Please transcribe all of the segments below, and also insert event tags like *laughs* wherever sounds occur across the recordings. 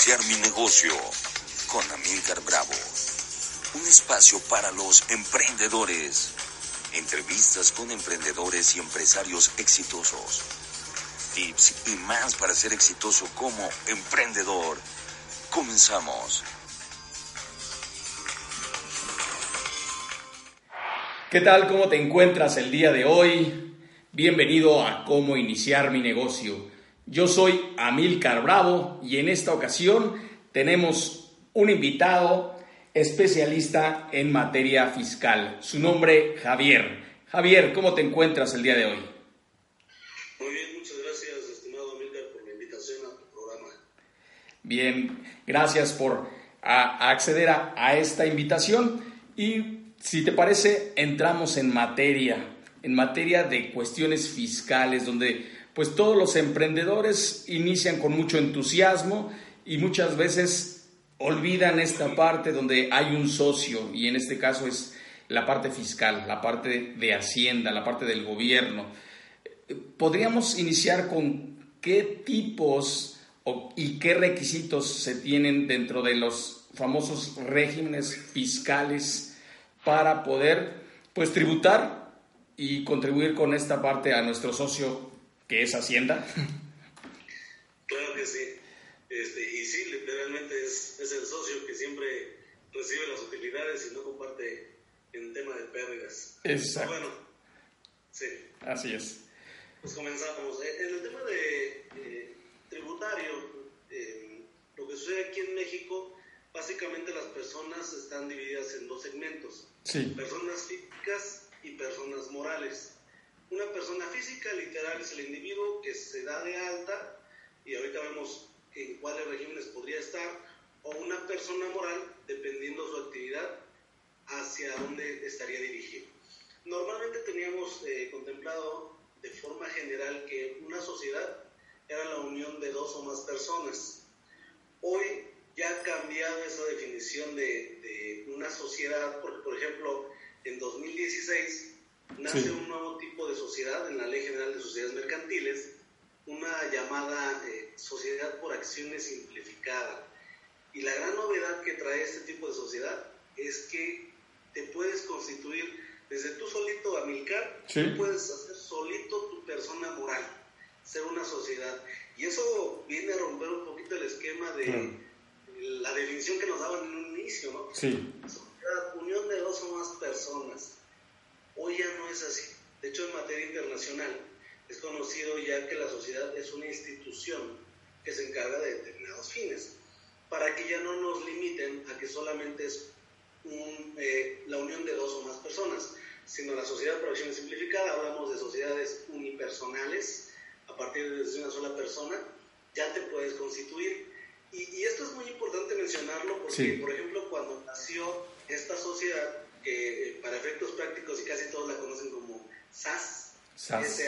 iniciar mi negocio con Amílcar Bravo. Un espacio para los emprendedores. Entrevistas con emprendedores y empresarios exitosos. Tips y más para ser exitoso como emprendedor. Comenzamos. ¿Qué tal? ¿Cómo te encuentras el día de hoy? Bienvenido a Cómo Iniciar mi Negocio. Yo soy Amílcar Bravo y en esta ocasión tenemos un invitado especialista en materia fiscal. Su nombre, Javier. Javier, ¿cómo te encuentras el día de hoy? Muy bien, muchas gracias, estimado Amílcar, por la invitación a tu programa. Bien, gracias por a, acceder a, a esta invitación y si te parece, entramos en materia, en materia de cuestiones fiscales, donde pues todos los emprendedores inician con mucho entusiasmo y muchas veces olvidan esta parte donde hay un socio y en este caso es la parte fiscal, la parte de Hacienda, la parte del gobierno. Podríamos iniciar con qué tipos y qué requisitos se tienen dentro de los famosos regímenes fiscales para poder pues tributar y contribuir con esta parte a nuestro socio que es Hacienda. Claro que sí. Este, y sí, literalmente es, es el socio que siempre recibe las utilidades y no comparte en tema de pérdidas. Exacto. Bueno, sí. Así es. Pues comenzamos. Eh, en el tema de eh, tributario, eh, lo que sucede aquí en México, básicamente las personas están divididas en dos segmentos. Personas físicas y personas morales. Una persona física literal es el individuo que se da de alta y ahorita vemos en cuáles regímenes podría estar, o una persona moral dependiendo su actividad hacia dónde estaría dirigido. Normalmente teníamos eh, contemplado de forma general que una sociedad era la unión de dos o más personas. Hoy ya ha cambiado esa definición de, una sociedad, porque por ejemplo, en 2016 nace un nuevo tipo de sociedad en la Ley General de Sociedades Mercantiles, una llamada eh, sociedad por acciones simplificada. Y la gran novedad que trae este tipo de sociedad es que te puedes constituir desde tú solito, Amilcar, tú puedes hacer solito tu persona moral, ser una sociedad. Y eso viene a romper un poquito el esquema de la definición que nos daban en un inicio, ¿no? Sí. unión de dos o más personas. Hoy ya no es así. De hecho, en materia internacional es conocido ya que la sociedad es una institución que se encarga de determinados fines, para que ya no nos limiten a que solamente es eh, la unión de dos o más personas, sino la sociedad por acción simplificada, hablamos de sociedades unipersonales, a partir de una sola persona, ya te puedes constituir. Y, esto es muy importante mencionarlo porque, por ejemplo, cuando nació esta sociedad, que para efectos prácticos y casi todos la conocen como SAS, SAS,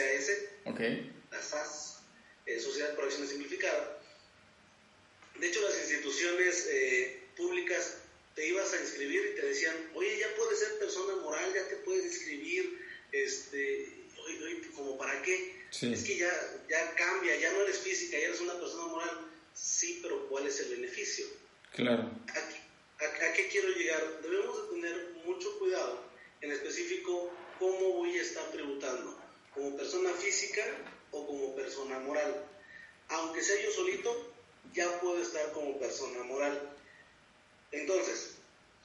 okay. la SAS, eh, Sociedad por Acción Simplificada. De hecho, las instituciones eh, públicas te ibas a inscribir y te decían, oye, ya puedes ser persona moral, ya te puedes inscribir, este, oye, oye, ¿como para qué? Es que ya, ya cambia, ya no eres física, ya eres una persona moral Sí, pero ¿cuál es el beneficio? Claro. ¿A, qué quiero llegar? Debemos de tener mucho cuidado, en específico, cómo voy a estar tributando, como persona física o como persona moral. Aunque sea yo solito, ya puedo estar como persona moral. Entonces,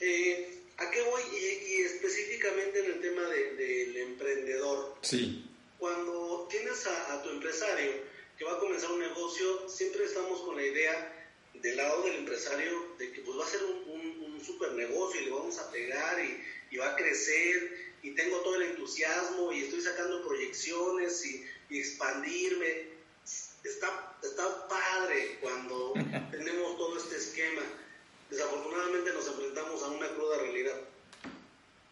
eh, ¿a qué voy? Y, específicamente en el tema del emprendedor. Sí. Cuando tienes a tu empresario, que va a comenzar un negocio, siempre estamos con la idea del lado del empresario de que pues va a ser un, un, super negocio y le vamos a pegar y, y, va a crecer y tengo todo el entusiasmo y estoy sacando proyecciones y, y expandirme. Está, está padre cuando *laughs* tenemos todo este esquema. Desafortunadamente nos enfrentamos a una cruda realidad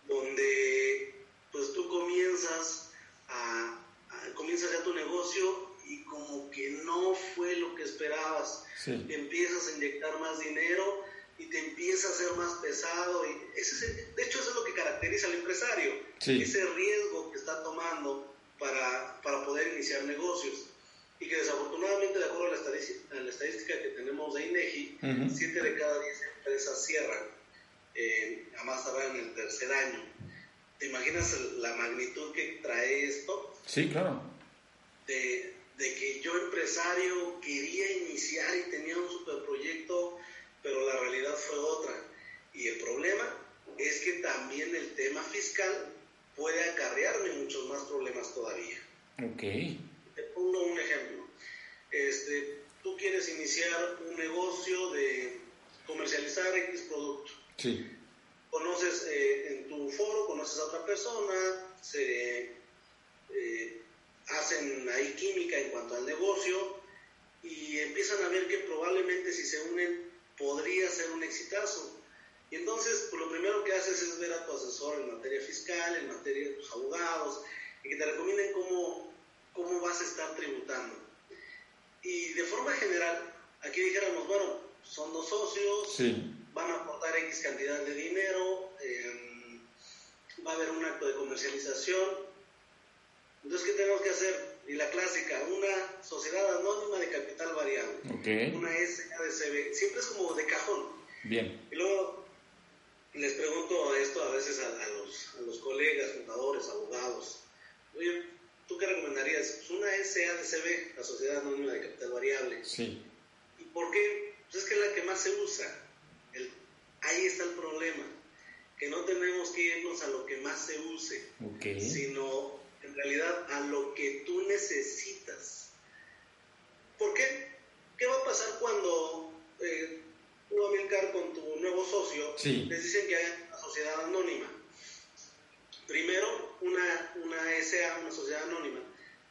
donde pues tú comienzas a, a comienzas ya tu negocio y como que no fue lo que esperabas. empiezas a inyectar más dinero y te empieza a ser más pesado. Y ese de hecho, eso es lo que caracteriza al empresario, ese riesgo que está tomando para, para poder iniciar negocios. y que desafortunadamente, de acuerdo a la estadística, a la estadística que tenemos de INEGI, 7 de cada 10 empresas cierran, eh, a más tardar en el tercer año. ¿Te imaginas la magnitud que trae esto? Sí, claro. De, de que yo empresario quería iniciar y tenía un superproyecto, pero la realidad fue otra. Y el problema es que también el tema fiscal puede acarrearme muchos más problemas todavía. Ok. Te pongo un ejemplo. Este, tú quieres iniciar un negocio de comercializar X producto. Sí. Conoces eh, en tu foro, conoces a otra persona, se eh, hacen ahí química en cuanto al negocio y empiezan a ver que probablemente si se unen podría ser un exitazo. Y entonces, pues, lo primero que haces es ver a tu asesor en materia fiscal, en materia de tus abogados, y que te recomienden cómo, cómo vas a estar tributando. Y de forma general, aquí dijéramos, bueno, son dos socios, van a aportar X cantidad de dinero, em, va a haber un acto de comercialización. Entonces, ¿qué tenemos que hacer? Y la clásica, una sociedad anónima de capital variable, una SADCB, siempre es como de cajón. Bien. Y luego les pregunto esto a veces a, los, a los, colegas, contadores, abogados. Oye, ¿tú qué recomendarías? Pues una SADCB, la Sociedad Anónima de Capital Variable. Sí. ¿Y por qué? Pues es que es la que más se usa. El, ahí está el problema. Que no tenemos que irnos a lo que más se use, sino en realidad a lo que tú necesitas. ¿Por qué? ¿Qué va a pasar cuando eh, tú, Amilcar, con tu nuevo socio, les dicen que hay una sociedad anónima. Primero, una, una SA, una sociedad anónima,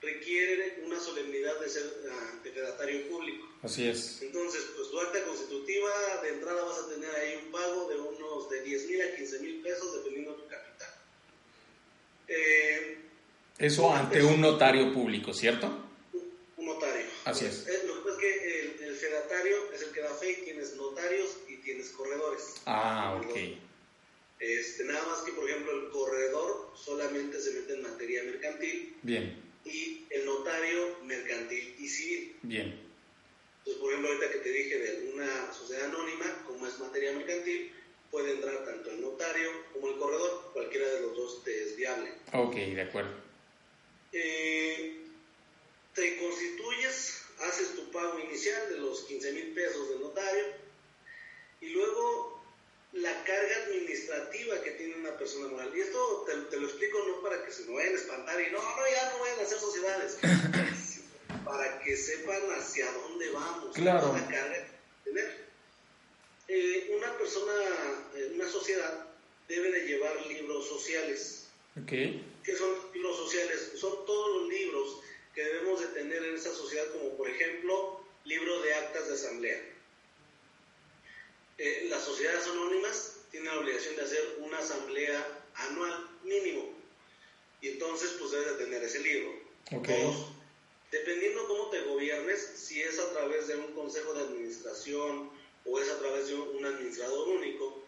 requiere una solemnidad de ser uh, declaratorio público. Así es. Entonces, pues tu acta constitutiva, de entrada vas a tener ahí un pago de unos de 10 mil a 15 mil pesos, dependiendo de tu capital. Eh, Eso ante un notario público, ¿cierto? Un notario. Así es. Eh, lo que es que el, el fedatario es el que da fe y tienes notarios y tienes corredores. Ah, ok. Este, nada más que, por ejemplo, el corredor solamente se mete en materia mercantil. Bien. Y el notario mercantil y civil. Bien. Entonces, por ejemplo, ahorita que te dije de una sociedad anónima, como es materia mercantil, puede entrar tanto el notario como el corredor. Cualquiera de los dos te es viable. Ok, de acuerdo. Eh, te constituyes, haces tu pago inicial de los 15 mil pesos del notario y luego la carga administrativa que tiene una persona moral. Y esto te, lo explico no para que se me vayan a espantar y no, no, ya no vayan a hacer sociedades, *laughs* para que sepan hacia dónde vamos, claro. la carga tener. Eh, una persona, eh, una sociedad, debe de llevar libros sociales. Okay. ¿Qué son libros sociales? Son todos los libros que debemos de tener en esa sociedad, como por ejemplo, libro de actas de asamblea. Eh, las sociedades anónimas tienen la obligación de hacer una asamblea anual mínimo. Y entonces, pues debes de tener ese libro. Dos, dependiendo cómo te gobiernes, si es a través de un consejo de administración o es a través de un administrador único,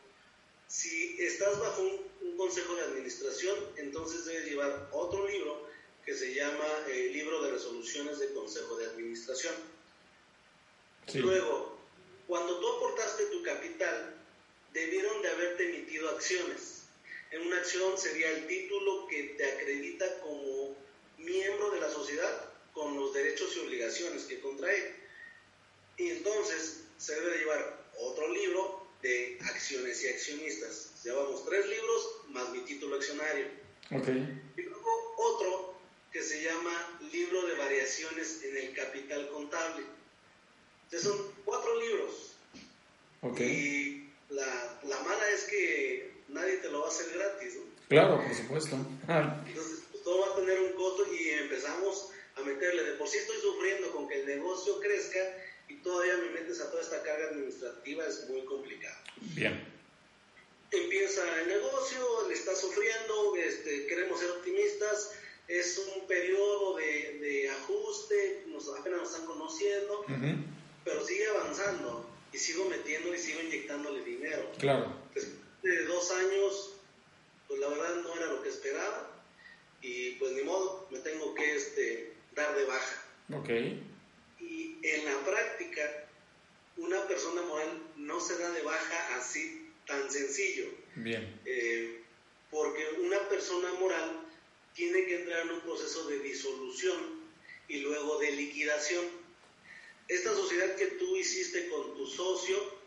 si estás bajo un, consejo de administración, entonces debes llevar otro libro que se llama eh, Libro de Resoluciones de Consejo de Administración. Luego, cuando tú aportaste tu capital, debieron de haberte emitido acciones. En una acción sería el título que te acredita como miembro de la sociedad con los derechos y obligaciones que contrae. Y entonces se debe de llevar otro libro de acciones y accionistas. Llevamos tres libros más mi título accionario. Okay. Y luego otro que se llama Libro de Variaciones en el Capital Contable. Entonces son cuatro libros. Okay. Y la, la, mala es que nadie te lo va a hacer gratis, ¿no? Claro, por supuesto. *laughs* Entonces pues, todo va a tener un costo y empezamos a meterle. De por sí estoy sufriendo con que el negocio crezca todavía me metes a toda esta carga administrativa, es muy complicado. Bien empieza el negocio, le está sufriendo, este, queremos ser optimistas, es un periodo de, de ajuste, nos, apenas nos están conociendo, pero sigue avanzando y sigo metiendo y sigo inyectándole dinero. Claro. Después de dos años, pues la verdad no era lo que esperaba y pues ni modo, me tengo que este, dar de baja. Ok. Y en la práctica, una persona moral no se da de baja así tan sencillo. Bien. Eh, porque una persona moral tiene que entrar en un proceso de disolución y luego de liquidación. Esta sociedad que tú hiciste con tu socio,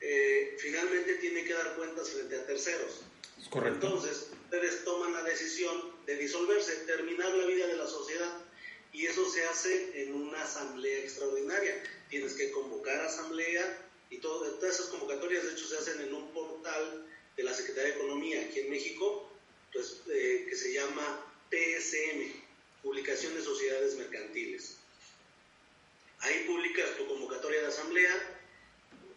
eh, finalmente tiene que dar cuentas frente a terceros. correcto. Entonces, ustedes toman la decisión de disolverse, terminar la vida de la sociedad, y eso se hace en una asamblea extraordinaria. Tienes que convocar asamblea y todas esas convocatorias, de hecho, se hacen en un portal de la Secretaría de Economía aquí en México, pues, eh, que se llama PSM, Publicación de Sociedades Mercantiles. Ahí publicas tu convocatoria de asamblea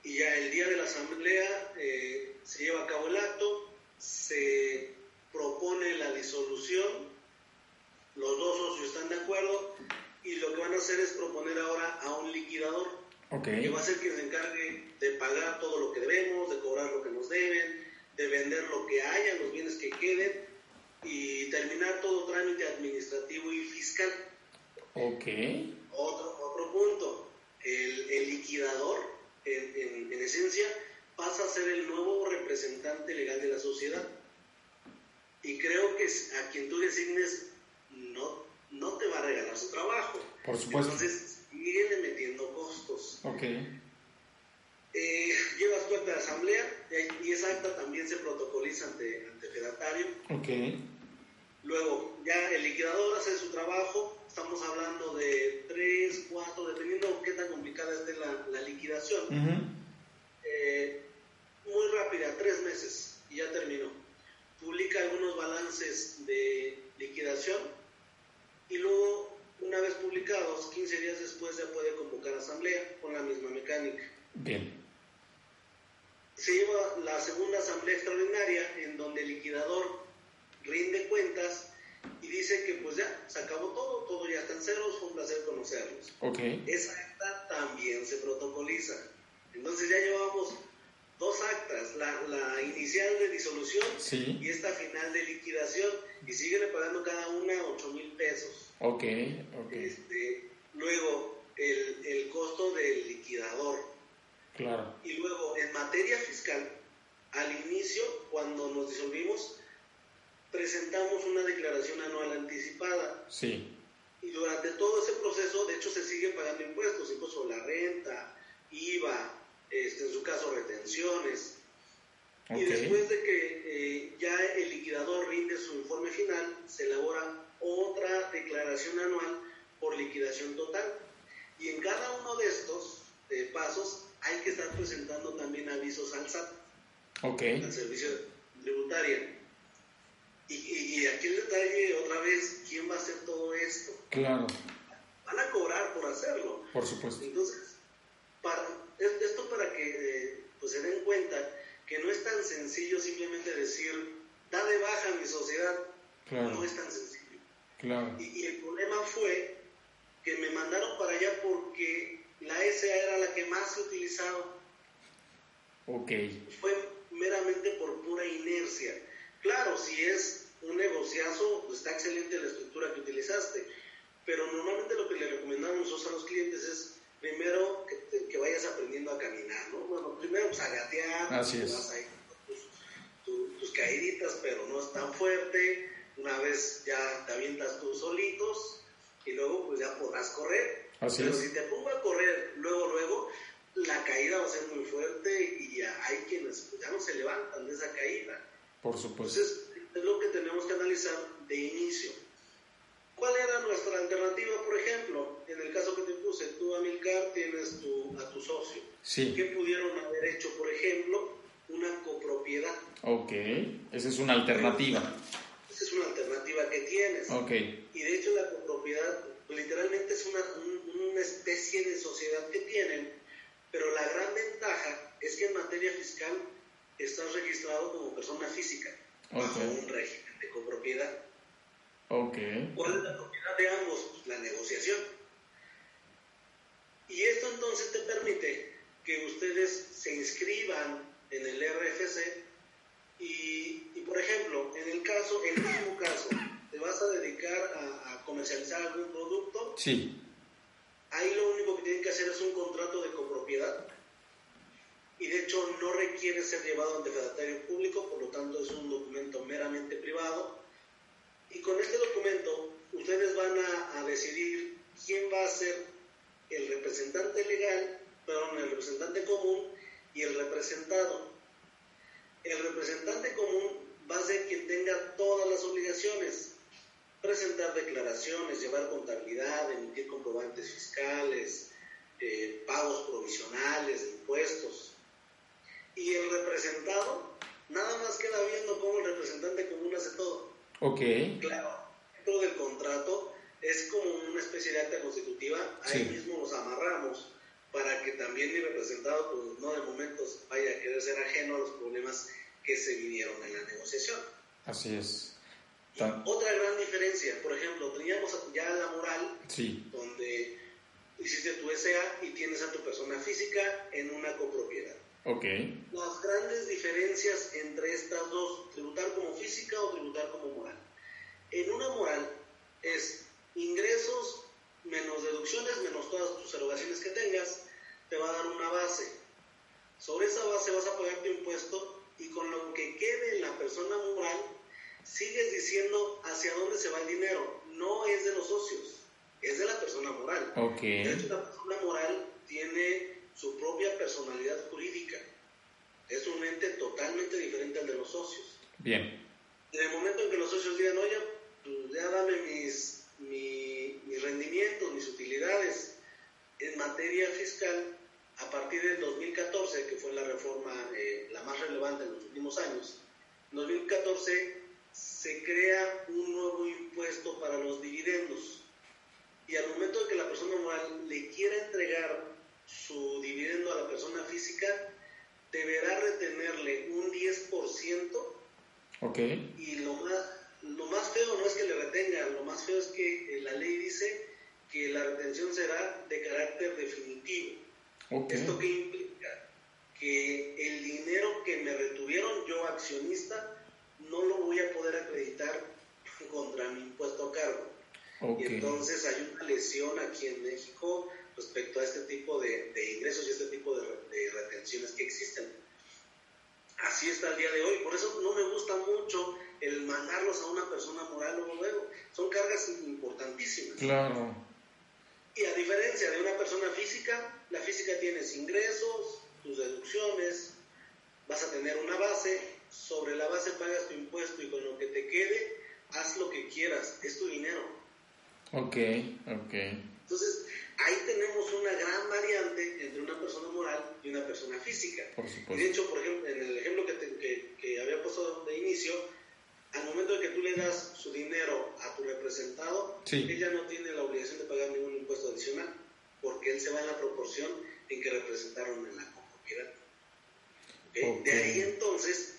y ya el día de la asamblea eh, se lleva a cabo el acto, se propone la disolución, los dos socios están de acuerdo y lo que van a hacer es proponer ahora a un liquidador que va a ser quien se encargue de pagar todo lo que debemos, de cobrar lo que nos deben, de vender lo que haya, los bienes que queden y terminar todo trámite administrativo y fiscal. Ok. Otro, otro punto, el, el liquidador, en, en, esencia, pasa a ser el nuevo representante legal de la sociedad. Y creo que a quien tú designes no, no te va a regalar su trabajo. Por supuesto. Entonces, viene metiendo costos. Ok. Eh, llevas cuenta de asamblea y esa acta también se protocoliza ante, ante fedatario. Ok. Luego, ya el liquidador hace su trabajo, estamos hablando de 3, 4, dependiendo qué tan complicada esté la, la liquidación. eh, muy rápida, tres meses, y ya terminó. Publica algunos balances de liquidación y luego, una vez publicados, 15 días después ya puede convocar asamblea con la misma mecánica. Bien. Se lleva la segunda asamblea extraordinaria en donde el liquidador rinde cuentas y dice que pues ya, se acabó todo, todo ya está en ceros, fue un placer conocerlos. Okay. Esa acta también se protocoliza. Entonces ya llevamos dos actas, la, la inicial de disolución sí. y esta final de liquidación, y siguen pagando cada una 8 mil pesos. Ok, ok. Este, luego, el, el costo del liquidador. Claro. Y luego, en materia fiscal, al inicio, cuando nos disolvimos, presentamos una declaración anual anticipada. Sí. Y durante todo ese proceso, de hecho, se siguen pagando impuestos, impuestos sobre la renta, IVA, este, en su caso, retenciones. Okay. Y después de que eh, ya el liquidador rinde su informe final, se elabora otra declaración anual por liquidación total. Y en cada uno de estos eh, pasos hay que estar presentando también avisos al SAT, okay. al servicio tributario. Y, y, y, aquí el detalle, otra vez, ¿quién va a hacer todo esto? Claro. Van a cobrar por hacerlo. Por supuesto. Entonces, para, esto para que eh, pues se den cuenta que no es tan sencillo simplemente decir, da de baja mi sociedad. Claro. No es tan sencillo. Claro. Y, y, el problema fue que me mandaron para allá porque la SA era la que más se utilizaba. Ok. Fue meramente por pura inercia. Claro, si es un negociazo, pues está excelente la estructura que utilizaste, pero normalmente lo que le recomendamos nosotros a los clientes es primero que, que vayas aprendiendo a caminar, ¿no? Bueno, primero pues a gatear, Así es. vas ahí tus, tus, tus caíditas, pero no es tan fuerte, una vez ya te avientas tú solitos y luego pues ya podrás correr. Así pero es. si te pongo a correr luego, luego, la caída va a ser muy fuerte y hay quienes pues, ya no se levantan de esa caída. Por supuesto. Entonces, es lo que tenemos que analizar de inicio. ¿Cuál era nuestra alternativa, por ejemplo? En el caso que te puse, tú, Amilcar, tienes tu, a tu socio. Sí. ¿Qué pudieron haber hecho, por ejemplo? Una copropiedad. Ok, esa es una alternativa. Esa es una alternativa que tienes. Ok. Y de hecho la copropiedad pues, literalmente es una, un, una especie de sociedad que tienen, pero la gran ventaja es que en materia fiscal estás registrado como persona física bajo okay. un régimen de copropiedad. Okay. ¿Cuál es la propiedad de ambos? La negociación. Y esto entonces te permite que ustedes se inscriban en el RFC y, y por ejemplo, en el caso, en el mismo caso, te vas a dedicar a, a comercializar algún producto. Sí. Ahí lo único que tienen que hacer es un contrato de copropiedad y de hecho no requiere ser llevado ante fedatario público, por lo tanto es un documento meramente privado y con este documento ustedes van a, decidir quién va a ser el representante legal, perdón, el representante común y el representado. El representante común va a ser quien tenga todas las obligaciones, presentar declaraciones, llevar contabilidad, emitir comprobantes fiscales, eh, pagos provisionales, impuestos. Y el representado nada más queda viendo cómo el representante común hace todo. Ok. Claro, dentro del contrato es como una especie de acta constitutiva, ahí mismo nos amarramos para que también mi representado, pues no de momentos vaya a querer ser ajeno a los problemas que se vinieron en la negociación. Así es. otra gran diferencia, por ejemplo, teníamos ya la moral, donde hiciste tu SA y tienes a tu persona física en una copropiedad. Ok. Las grandes diferencias entre estas dos, tributar como física o tributar como moral. En una moral es ingresos menos deducciones, menos todas tus erogaciones que tengas, te va a dar una base. Sobre esa base vas a pagar tu impuesto y con lo que quede en la persona moral, sigues diciendo hacia dónde se va el dinero. No es de los socios, es de la persona moral. Okay. De hecho, la persona moral tiene su propia personalidad jurídica. Es un ente totalmente diferente al de los socios. Bien. En el momento en que los socios digan, oye, pues ya dame mis, mis rendimientos, mis utilidades en materia fiscal, a partir del 2014, que fue la reforma eh, la más relevante en los últimos años, en 2014 se crea un nuevo impuesto para los dividendos. Y al momento de que la persona moral le quiera entregar su dividendo a la persona física, deberá retenerle un 10%. Okay. Y lo más, lo más feo no es que le retenga, lo más feo es que eh, la ley dice que la retención será de carácter definitivo. ¿Esto qué implica? Que el dinero que me retuvieron yo accionista no lo voy a poder acreditar *laughs* contra mi impuesto a cargo. Y entonces hay una lesión aquí en México respecto a este tipo de, ingresos y este tipo de, de, retenciones que existen. Así está el día de hoy. Por eso no me gusta mucho el mandarlos a una persona moral o luego. Son cargas importantísimas. Claro. Y a diferencia de una persona física, la física tienes ingresos, tus deducciones, vas a tener una base, sobre la base pagas tu impuesto y con lo que te quede, haz lo que quieras, es tu dinero. Ok, ok. Entonces, ahí tenemos una gran variante entre una persona moral y una persona física. Por supuesto. de hecho, por ejemplo, en el ejemplo que, que, que había puesto de inicio, al momento de que tú le das su dinero a tu representado, ella no tiene la obligación de pagar ningún impuesto adicional, porque él se va en la proporción en que representaron en la copropiedad. De ahí entonces,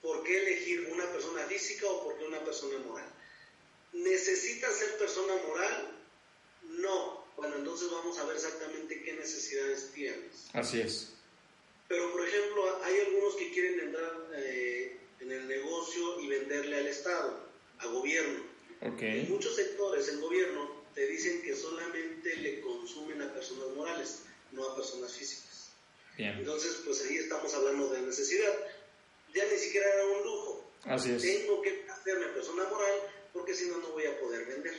¿por qué elegir una persona física o por qué una persona moral? ¿Necesita ser persona moral? No. Bueno, entonces vamos a ver exactamente qué necesidades tienes. Así es. Pero, por ejemplo, hay algunos que quieren entrar eh, en el negocio y venderle al Estado, a gobierno. En muchos sectores, el gobierno te dicen que solamente le consumen a personas morales, no a personas físicas. Entonces, pues ahí estamos hablando de necesidad. Ya ni siquiera era un lujo. Así es. Tengo que hacerme persona moral porque si no, no voy a poder vender.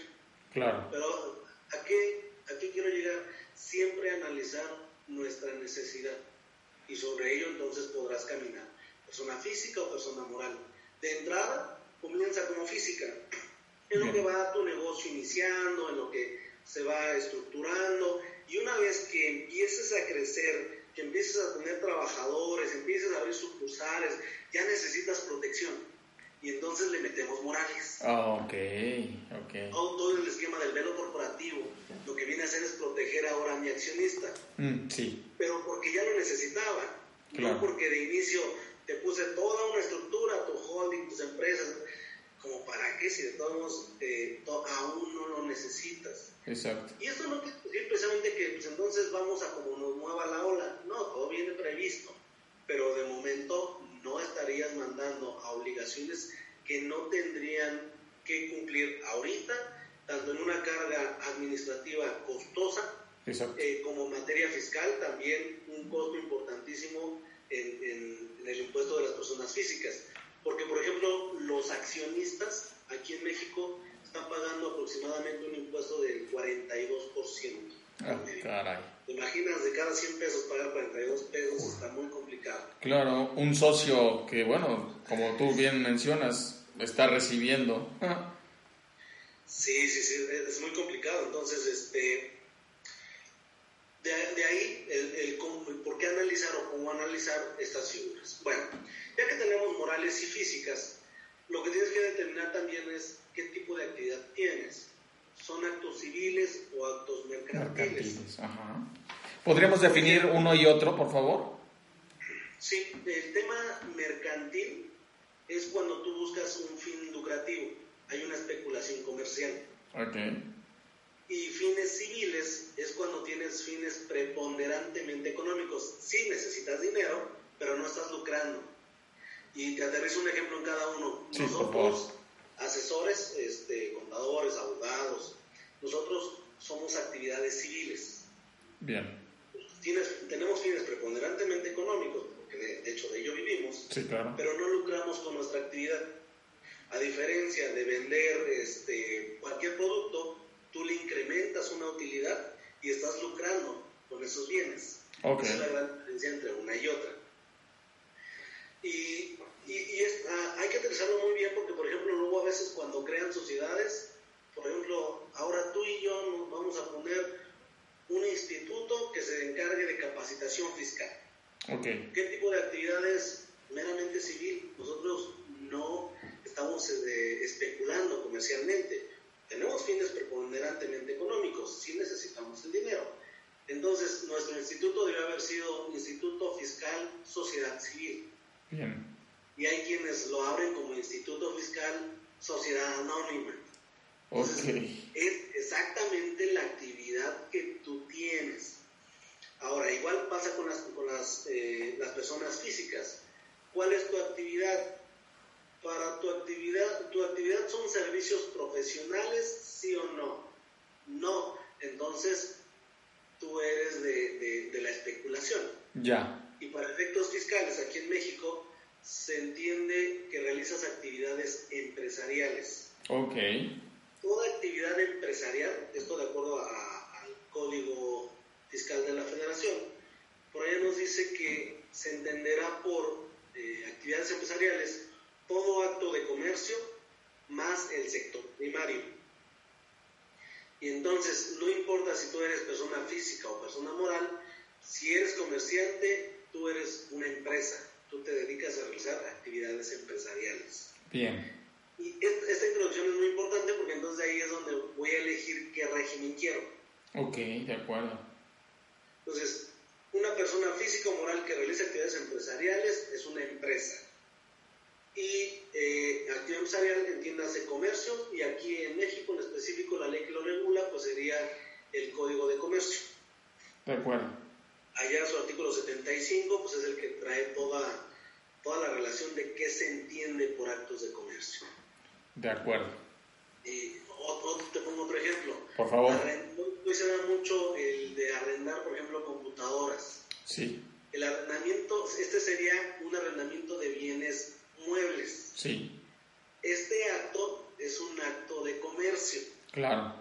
Claro. Pero, ¿a qué, ¿a qué quiero llegar? Siempre analizar nuestra necesidad y sobre ello entonces podrás caminar persona física o persona moral. De entrada, comienza como física, en lo que va tu negocio iniciando, en lo que se va estructurando, y una vez que empieces a crecer, que empieces a tener trabajadores, empieces a abrir sucursales, ya necesitas protección. Y entonces le metemos morales. Ah, ok, ok. Todo el esquema del velo corporativo, lo que viene a hacer es proteger ahora a mi accionista. Mm, sí. Pero porque ya lo necesitaba, no porque de inicio te puse toda una estructura, tu holding, tus empresas, como para qué si de todos modos eh, aún no lo necesitas. Exacto. Y esto no quiere decir precisamente que pues, entonces vamos a como nos mueva la ola, no, todo viene previsto, pero de momento no estarías mandando a obligaciones que no tendrían que cumplir ahorita, tanto en una carga administrativa costosa, eh, como materia fiscal, también un costo importantísimo en, el impuesto de las personas físicas. Porque, por ejemplo, los accionistas aquí en México están pagando aproximadamente un impuesto del 42%. Ah, caray. ¿Te imaginas de cada 100 pesos pagar 42 pesos? Está muy complicado. Claro, un socio que, bueno, como tú bien mencionas, está recibiendo. Sí, sí, sí, es muy complicado. Entonces, este, de, ahí el, el, por qué analizar o cómo analizar estas figuras. Bueno, ya que tenemos morales y físicas, lo que tienes que determinar también es qué tipo de actividad tienes. ¿Son actos civiles o actos mercantiles? ¿Podríamos definir uno y otro, por favor? Sí, el tema mercantil es cuando tú buscas un fin lucrativo. Hay una especulación comercial. Okay. Y fines civiles es cuando tienes fines preponderantemente económicos. Sí necesitas dinero, pero no estás lucrando. Y te aterrizo un ejemplo en cada uno. nosotros, asesores, este, contadores, abogados, nosotros somos actividades civiles. Bien. Tienes, tenemos fines preponderantemente económicos, porque de, hecho de ello vivimos, sí, claro. pero no lucramos con nuestra actividad. A diferencia de vender este, cualquier producto, tú le incrementas una utilidad y estás lucrando con esos bienes. Esa es la gran diferencia entre una y otra. Y, y, ah, hay que aterrizarlo muy bien porque, por ejemplo, luego a veces cuando crean sociedades, por ejemplo, ahora tú y yo nos vamos a poner un instituto que se encargue de capacitación fiscal. Okay. ¿Qué tipo de actividades meramente civil? Nosotros no estamos eh, especulando comercialmente tenemos fines preponderantemente económicos, sí necesitamos el dinero. Entonces, nuestro instituto debe haber sido Instituto Fiscal Sociedad Civil. Bien. Y hay quienes lo abren como Instituto Fiscal Sociedad Anónima. es exactamente la actividad que tú tienes. Ahora, igual pasa con las, con las, eh, las personas físicas. ¿Cuál es tu actividad? para tu actividad, tu actividad son servicios profesionales, sí o no. No, entonces tú eres de, de, la especulación. Ya. Y para efectos fiscales aquí en México se entiende que realizas actividades empresariales. Ok. Toda actividad empresarial, esto de acuerdo al Código Fiscal de la Federación, por ahí nos dice que se entenderá por eh, actividades empresariales todo acto de comercio más el sector primario. Y entonces, no importa si tú eres persona física o persona moral, si eres comerciante, tú eres una empresa, tú te dedicas a realizar actividades empresariales. Bien. Y esta introducción es muy importante porque entonces ahí es donde voy a elegir qué régimen quiero. Ok, de acuerdo. Entonces, una persona física o moral que realiza actividades empresariales es una empresa y eh, actividad empresarial entiéndase comercio y aquí en México en específico la ley que lo regula pues sería el Código de Comercio. De acuerdo. Allá su artículo 75 pues es el que trae toda, toda la relación de qué se entiende por actos de comercio. De acuerdo. Y otro, te pongo otro ejemplo. Por favor. Hoy se da mucho el de arrendar, por ejemplo, computadoras. Sí. El arrendamiento, este sería un arrendamiento de bienes muebles. Sí. Este acto es un acto de comercio. Claro.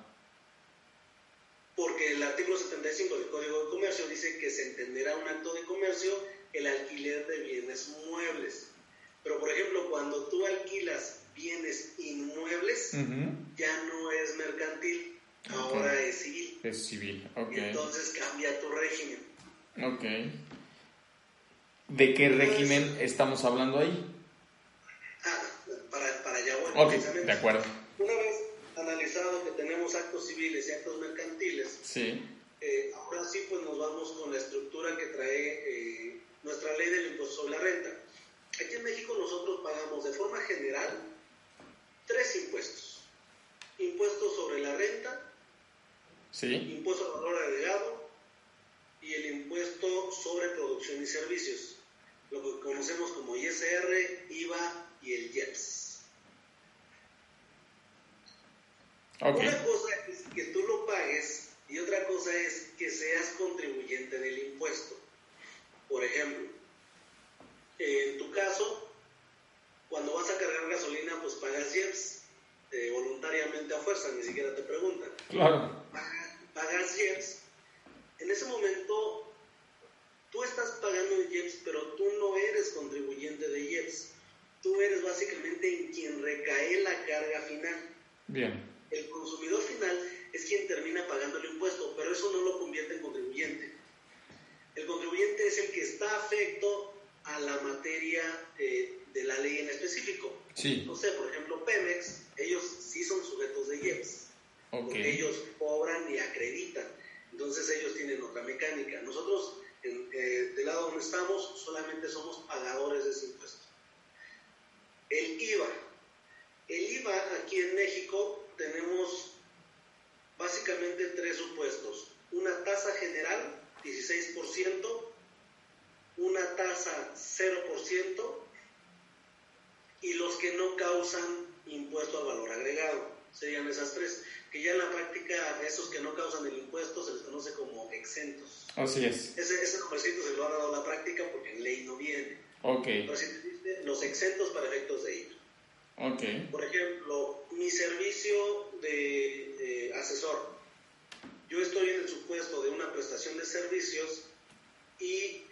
El artículo 75 del Código de Comercio dice que se entenderá un acto de comercio el alquiler de bienes muebles. Pero, por ejemplo, cuando tú alquilas bienes inmuebles, ya no es mercantil, ahora es civil. Es civil, ok. entonces cambia tu régimen. Ok. ¿De qué régimen estamos hablando ahí? Ok, de acuerdo. Una vez analizado que tenemos actos civiles y actos mercantiles, sí. Eh, ahora sí pues nos vamos con la estructura que trae eh, nuestra ley del impuesto sobre la renta. Aquí en México nosotros pagamos de forma general tres impuestos. Impuesto sobre la renta, sí. impuesto al valor agregado y el impuesto sobre producción y servicios, lo que conocemos como ISR, IVA y el IEPS. Una cosa que tú lo pagues y otra cosa es que seas contribuyente del impuesto. Por ejemplo, en tu caso, cuando vas a cargar gasolina, pues pagas IEPS eh, voluntariamente a fuerza, ni siquiera te preguntan. Claro. Pagas IEPS. En ese momento, tú estás pagando IEPS, pero tú no eres contribuyente de IEPS. Tú eres básicamente en quien recae la carga final. Bien. El consumidor final es quien termina pagando el impuesto, pero eso no lo convierte en contribuyente. El contribuyente es el que está afecto a la materia eh, de la ley en específico. Sí. No sé, por ejemplo, Pemex, ellos sí son sujetos de IEPS. Porque ellos cobran y acreditan. Entonces ellos tienen otra mecánica. Nosotros, eh, del lado donde estamos, solamente somos pagadores de ese impuesto. El IVA. El IVA aquí en México tenemos básicamente tres supuestos. Una tasa general, 16%, una tasa 0% y los que no causan impuesto al valor agregado. Serían esas tres, que ya en la práctica esos que no causan el impuesto se les conoce como exentos. Así es. Ese, ese se lo ha dado la práctica porque en ley no viene. Ok. Pero si te los exentos para efectos de IVA. Ok. Por ejemplo, mi servicio de asesor. Yo estoy en el supuesto de una prestación de servicios y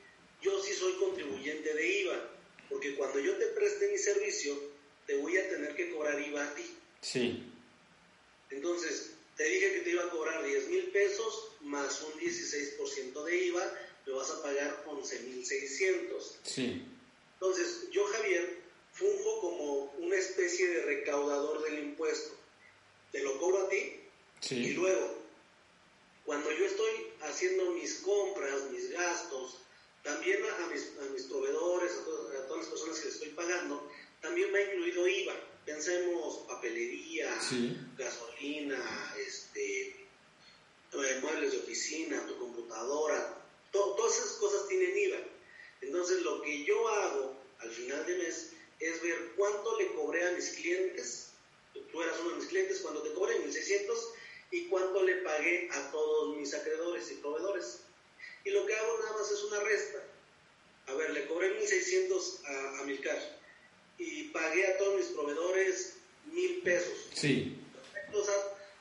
yo sí soy contribuyente de IVA, porque cuando yo te preste mi servicio, te voy a tener que cobrar IVA a ti. Sí. Entonces, te dije que te iba a cobrar 10 mil pesos más un 16% de IVA, me vas a pagar 11.600. Sí. Entonces, yo, Javier, funjo como una especie de recaudador del impuesto. Te lo cobro a ti sí. y luego, cuando yo estoy haciendo mis compras, mis gastos, también a mis, a mis proveedores, a todas, las personas que les estoy pagando, también me ha incluido IVA. Pensemos papelería, gasolina, este, eh, muebles de oficina, tu computadora, todas esas cosas tienen IVA. Entonces lo que yo hago al final de mes es ver cuánto le cobré a mis clientes. Tú eras uno de mis clientes cuando te cobré 1600 y cuánto le pagué a todos mis acreedores y proveedores. Y lo que hago nada más es una resta. A ver, le cobré 1600 a, a Milcar y pagué a todos mis proveedores mil pesos. Sí. Entonces,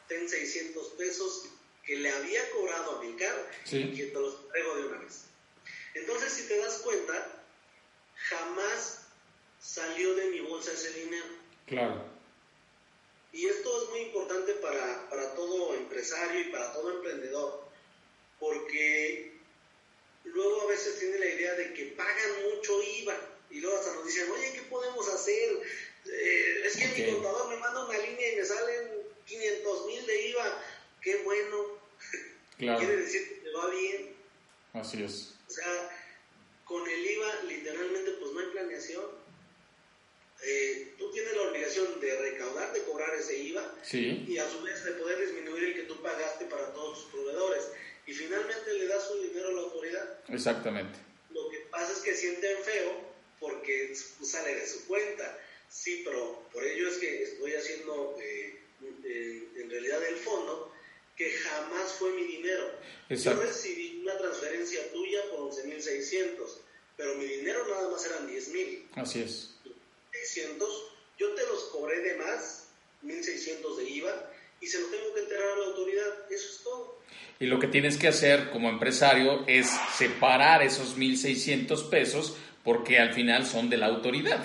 ten 600 pesos que le había cobrado a Milcar y que te los traigo de una vez. Entonces, si te das cuenta, jamás salió de mi bolsa ese dinero. Claro. Y esto es muy importante para, para todo empresario y para todo emprendedor, porque luego a veces tiene la idea de que pagan mucho IVA y luego hasta nos dicen, oye, ¿qué podemos hacer? Eh, es que mi contador me manda una línea y me salen 500 mil de IVA, qué bueno. *laughs* Claro. Quiere decir que te va bien. Así es. O sea, con el IVA literalmente pues no hay planeación. Eh, tú tienes la obligación de recaudar, de cobrar ese IVA y a su vez de poder disminuir el que tú pagaste para todos tus proveedores. Y finalmente le das su dinero a la autoridad. Exactamente. Lo que pasa es que sienten feo porque sale de su cuenta. Sí, pero por ello es que estoy haciendo eh, en realidad el fondo que jamás fue mi dinero. Yo recibí una transferencia tuya por 11.600, pero mi dinero nada más eran 10.000. Así es. 600, yo te los cobré de más, 1.600 de IVA, y se los tengo que enterar a la autoridad. Eso es todo. Y lo que tienes que hacer como empresario es separar esos 1.600 pesos porque al final son de la autoridad.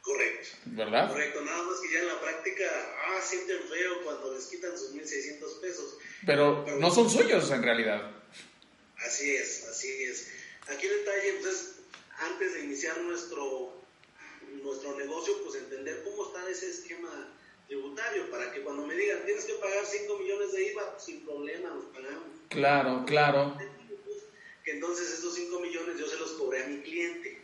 Correcto. ¿Verdad? Correcto, nada más que ya en la práctica, ah, sienten feo cuando les quitan sus 1.600 pesos. Pero, no son suyos en realidad. Así es, así es. Aquí el detalle, entonces, antes de iniciar nuestro, nuestro negocio, pues entender cómo está ese esquema tributario, para que cuando me digan, tienes que pagar 5 millones de IVA, sin problema, los pagamos. Claro, claro. Que entonces estos 5 millones yo se los cobré a mi cliente.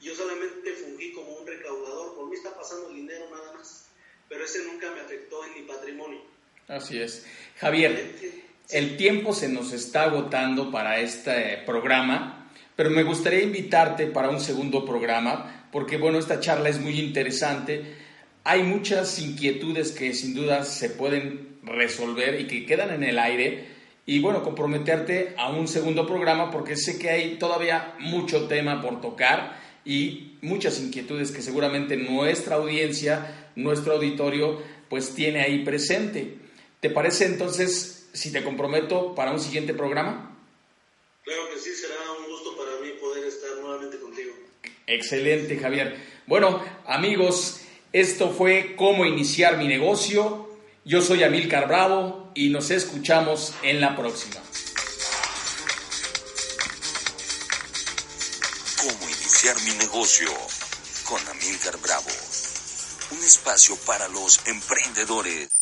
Yo solamente fungí como un recaudador, por mí está pasando el dinero nada más, pero ese nunca me afectó en mi patrimonio. Así es. Javier, el tiempo se nos está agotando para este programa, pero me gustaría invitarte para un segundo programa, porque bueno, esta charla es muy interesante. Hay muchas inquietudes que sin duda se pueden resolver y que quedan en el aire. Y bueno, comprometerte a un segundo programa porque sé que hay todavía mucho tema por tocar y muchas inquietudes que seguramente nuestra audiencia, nuestro auditorio, pues tiene ahí presente. ¿Te parece entonces si te comprometo para un siguiente programa? Claro que sí, será un gusto para mí poder estar nuevamente contigo. Excelente, Javier. Bueno, amigos, esto fue cómo iniciar mi negocio. Yo soy Amilcar Bravo y nos escuchamos en la próxima. Cómo iniciar mi negocio con Amilcar Bravo. Un espacio para los emprendedores.